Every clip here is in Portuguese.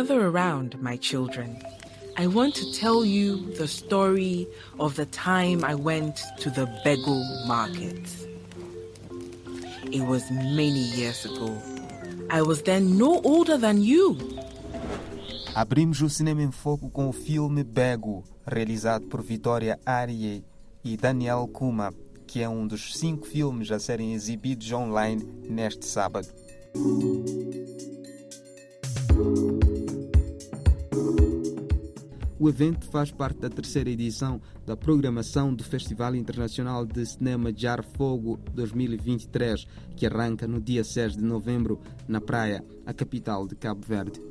Gather around, my children. I want to tell you the story of the time I went to the Bego market. It was many years ago. I was then no older than you. Abrimos o cinema em foco com o filme Bego, realizado por Vitória Arie e Daniel Kuma, que é um dos cinco filmes a serem exibidos online neste sábado. O evento faz parte da terceira edição da programação do Festival Internacional de Cinema Jar Fogo 2023, que arranca no dia 6 de novembro na Praia, a capital de Cabo Verde.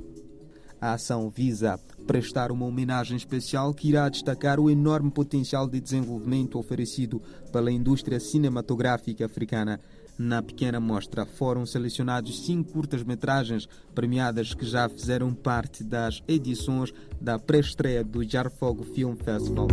A ação visa prestar uma homenagem especial que irá destacar o enorme potencial de desenvolvimento oferecido pela indústria cinematográfica africana. Na pequena mostra foram selecionados cinco curtas-metragens premiadas que já fizeram parte das edições da pré-estreia do Jarfogo Film Festival.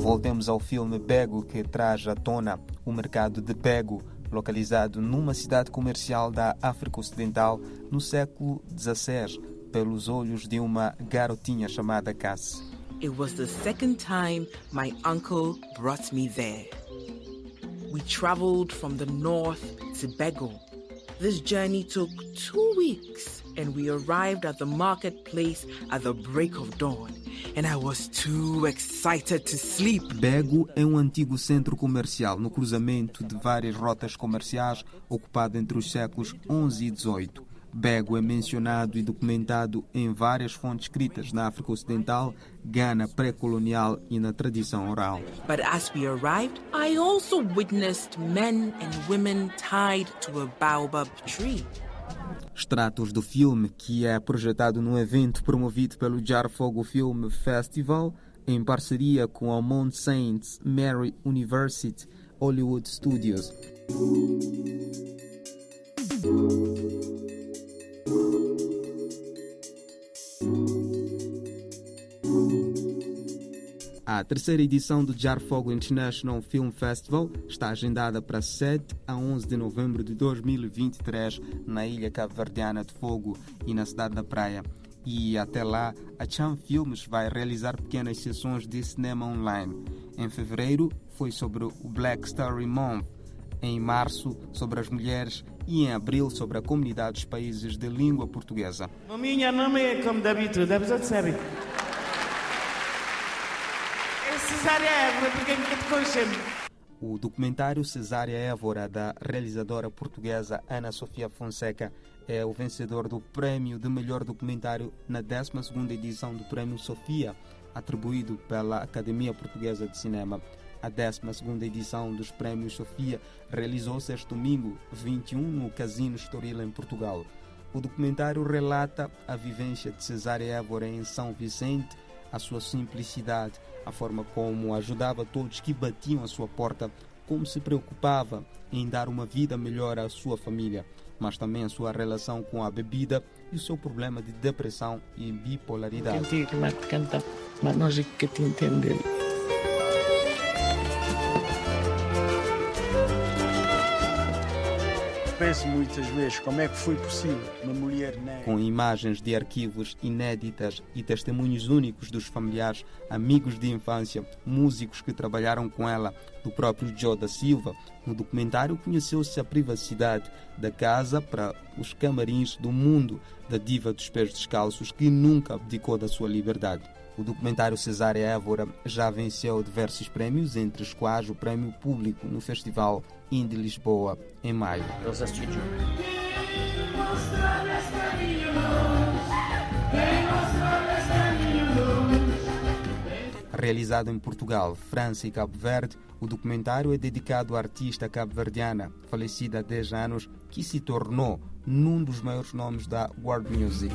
Voltemos ao filme Bego, que traz à tona o mercado de Bego, localizado numa cidade comercial da África Ocidental no século XVI, pelos olhos de uma garotinha chamada Cass. It was the second time my uncle brought me there. We traveled from the north to Bego. This journey took two weeks, and we arrived at the marketplace at the break of dawn. And I was too excited to sleep. Bego é um antigo centro comercial no cruzamento de várias rotas comerciais ocupado entre os séculos XI e XVIII. Bego é mencionado e documentado em várias fontes escritas na África Ocidental, Gana pré-colonial e na tradição oral. But as we arrived, I also witnessed men and women tied to a baobab tree. Extratos do filme, que é projetado num evento promovido pelo Jar Fogo Film Festival, em parceria com a Mount Saint Mary University Hollywood Studios. A terceira edição do Jar Fogo International Film Festival está agendada para 7 a 11 de novembro de 2023 na ilha cabo-verdiana de Fogo e na cidade da Praia. E até lá, a Cham Filmes vai realizar pequenas sessões de cinema online. Em fevereiro foi sobre o Black Story Month, em março sobre as mulheres e em abril sobre a comunidade dos países de língua portuguesa. É é. É é? O documentário Cesária Évora, da realizadora portuguesa Ana Sofia Fonseca, é o vencedor do prêmio de melhor documentário na 12ª edição do Prêmio Sofia, atribuído pela Academia Portuguesa de Cinema. A 12ª edição dos Prémios Sofia realizou-se este domingo, 21, no Casino Estoril, em Portugal. O documentário relata a vivência de Cesária Évora em São Vicente, a sua simplicidade, a forma como ajudava todos que batiam à sua porta, como se preocupava em dar uma vida melhor à sua família, mas também a sua relação com a bebida e o seu problema de depressão e bipolaridade. Te canta, mas nós é que te entender. Penso muitas vezes como é que foi possível uma mulher negra. com imagens de arquivos inéditas e testemunhos únicos dos familiares, amigos de infância, músicos que trabalharam com ela, do próprio Joe da Silva. No documentário conheceu-se a privacidade da casa para os camarins do mundo da diva dos pés descalços que nunca abdicou da sua liberdade. O documentário Cesária Évora já venceu diversos prémios, entre os quais o Prémio Público no Festival Indie Lisboa, em maio. Eles. Realizado em Portugal, França e Cabo Verde, o documentário é dedicado à artista cabo-verdiana, falecida há 10 anos, que se tornou num dos maiores nomes da world music.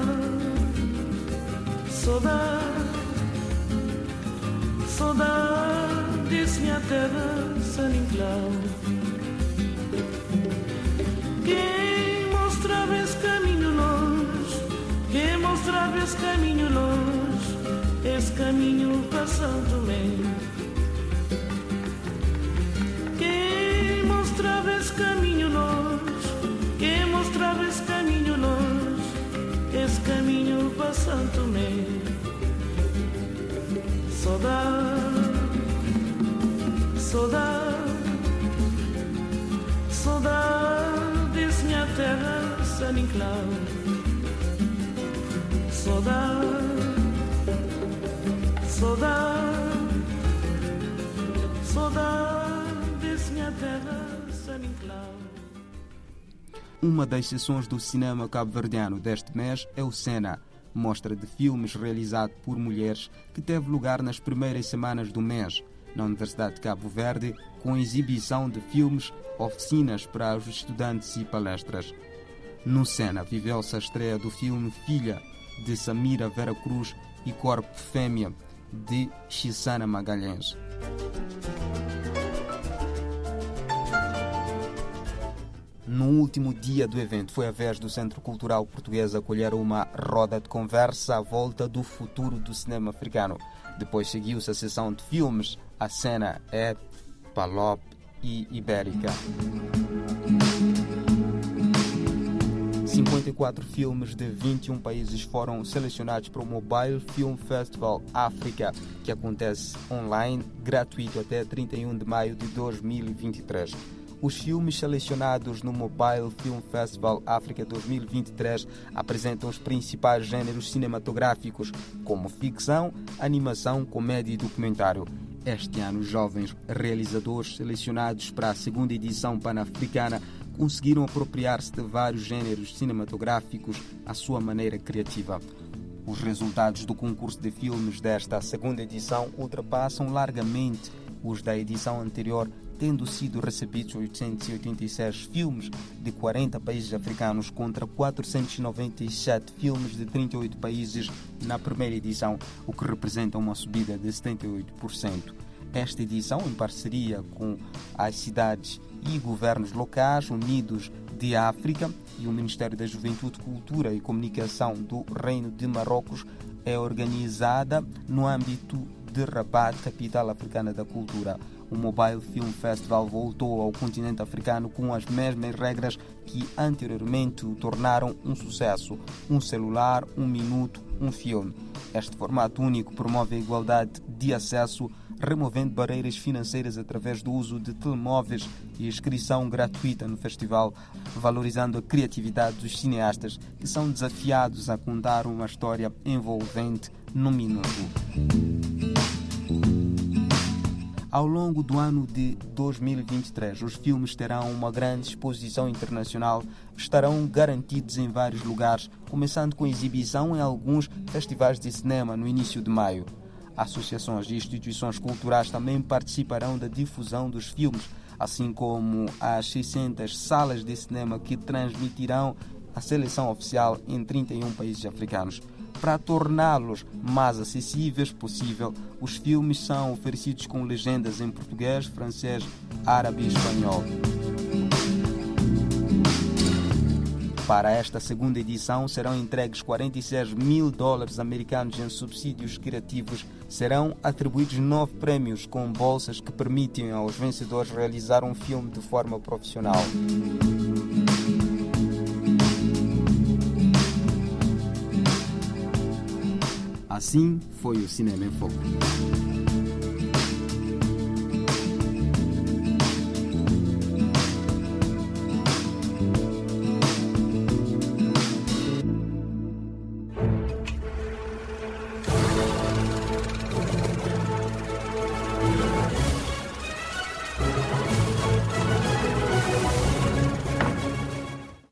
saudade desse minha terra, San Inclau. Quem mostrava esse caminho longe, quem mostrava esse caminho longe, esse caminho Tomé. Quem mostrava esse caminho Saudade, saudade, saudade desse minha terra, San Inclau. Saudade, saudade, saudade desse minha terra, San Inclau. Uma das sessões do cinema cabo-verdiano deste mês é o Sena, mostra de filmes realizado por mulheres que teve lugar nas primeiras semanas do mês na Universidade de Cabo Verde, com exibição de filmes, oficinas para os estudantes e palestras. No Sena viveu-se a estreia do filme Filha, de Samira Vera Cruz e Corpo Fêmea, de Chisana Magalhães. No último dia do evento, foi a vez do Centro Cultural Português acolher uma roda de conversa à volta do futuro do cinema africano. Depois seguiu-se a sessão de filmes. A cena é Palop e Ibérica. 54 filmes de 21 países foram selecionados para o Mobile Film Festival África, que acontece online, gratuito até 31 de maio de 2023. Os filmes selecionados no Mobile Film Festival África 2023 apresentam os principais gêneros cinematográficos, como ficção, animação, comédia e documentário. Este ano, os jovens realizadores selecionados para a segunda edição pan-africana conseguiram apropriar-se de vários gêneros cinematográficos à sua maneira criativa. Os resultados do concurso de filmes desta segunda edição ultrapassam largamente os da edição anterior, tendo sido recebidos 886 filmes de 40 países africanos contra 497 filmes de 38 países na primeira edição, o que representa uma subida de 78%. Esta edição, em parceria com as cidades e governos locais unidos de África e o Ministério da Juventude, Cultura e Comunicação do Reino de Marrocos, é organizada no âmbito de Rabat, capital africana da cultura. O Mobile Film Festival voltou ao continente africano com as mesmas regras que anteriormente o tornaram um sucesso: um celular, um minuto, um filme. Este formato único promove a igualdade de acesso, removendo barreiras financeiras através do uso de telemóveis e inscrição gratuita no festival, valorizando a criatividade dos cineastas que são desafiados a contar uma história envolvente num minuto. Ao longo do ano de 2023, os filmes terão uma grande exposição internacional, estarão garantidos em vários lugares, começando com exibição em alguns festivais de cinema no início de maio. Associações e instituições culturais também participarão da difusão dos filmes, assim como as 600 salas de cinema que transmitirão a seleção oficial em 31 países africanos. Para torná-los mais acessíveis possível, os filmes são oferecidos com legendas em português, francês, árabe e espanhol. Para esta segunda edição serão entregues 46 mil dólares americanos em subsídios criativos. Serão atribuídos nove prêmios com bolsas que permitem aos vencedores realizar um filme de forma profissional. Assim foi o Cinema em Foco.